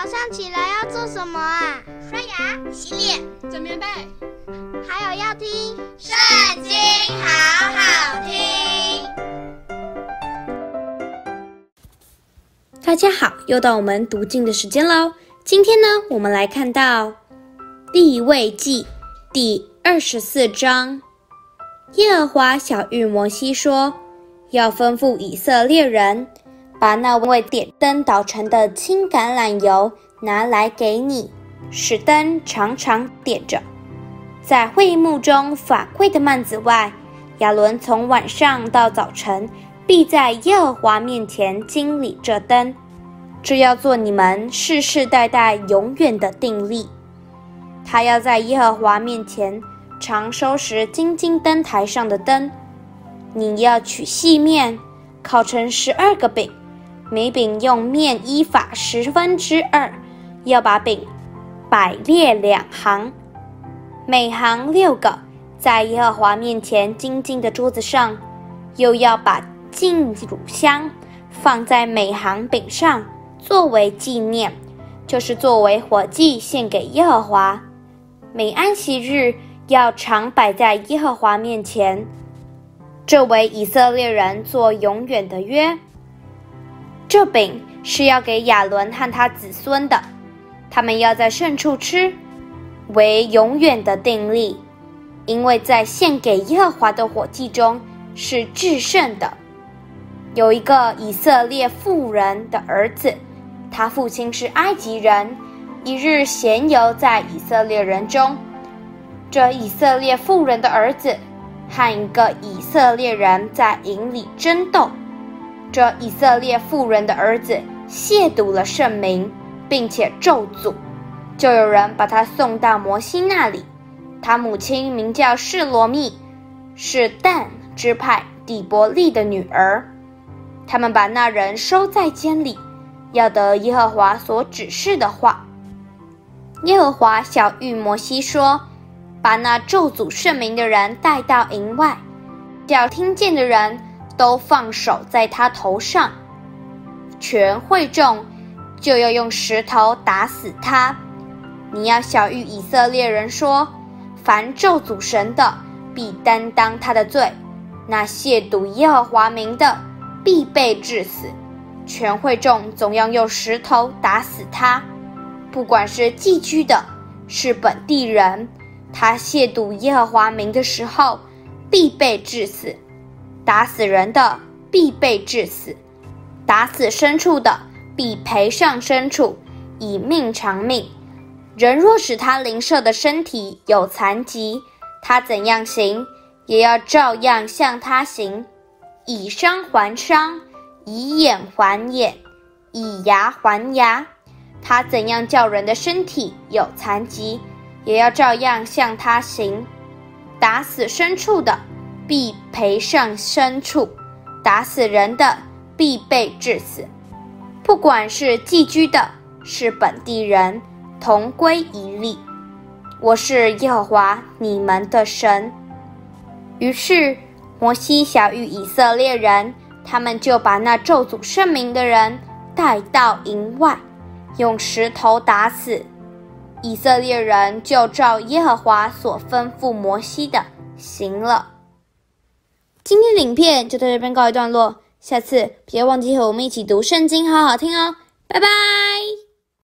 早上起来要做什么啊？刷牙、洗脸、整棉被，还有要听《圣经》，好好听。大家好，又到我们读经的时间喽。今天呢，我们来看到利未记第二十四章。耶和华晓諭摩西说，要吩咐以色列人。把那位点灯捣成的青橄榄油拿来给你，使灯常常点着。在会幕中法柜的幔子外，亚伦从晚上到早晨，必在耶和华面前经理这灯。这要做你们世世代代永远的定例。他要在耶和华面前常收拾金金灯台上的灯。你要取细面，烤成十二个饼。每饼用面依法十分之二，要把饼摆列两行，每行六个，在耶和华面前金金的桌子上，又要把净乳香放在每行饼上，作为纪念，就是作为火祭献给耶和华。每安息日要常摆在耶和华面前，这为以色列人做永远的约。这饼是要给亚伦和他子孙的，他们要在圣处吃，为永远的定例，因为在献给耶和华的火祭中是至圣的。有一个以色列妇人的儿子，他父亲是埃及人，一日闲游在以色列人中，这以色列妇人的儿子和一个以色列人在营里争斗。这以色列妇人的儿子亵渎了圣名，并且咒诅，就有人把他送到摩西那里。他母亲名叫示罗密，是但支派底伯利的女儿。他们把那人收在监里，要得耶和华所指示的话。耶和华晓諭摩西说：“把那咒诅圣名的人带到营外，叫听见的人。”都放手在他头上，全会众就要用石头打死他。你要晓諭以色列人说：凡咒诅神的，必担当他的罪；那亵渎耶和华名的，必被治死。全会众总要用石头打死他。不管是寄居的，是本地人，他亵渎耶和华名的时候，必被治死。打死人的必被治死，打死牲畜的必赔上牲畜，以命偿命。人若使他邻舍的身体有残疾，他怎样行，也要照样向他行，以伤还伤，以眼还眼，以牙还牙。他怎样叫人的身体有残疾，也要照样向他行。打死牲畜的。必赔上牲畜，打死人的必被治死。不管是寄居的，是本地人，同归一例。我是耶和华你们的神。于是摩西晓諭以色列人，他们就把那咒诅圣名的人带到营外，用石头打死。以色列人就照耶和华所吩咐摩西的行了。影片就在这边告一段落，下次别忘记和我们一起读圣经，好好听哦，拜拜。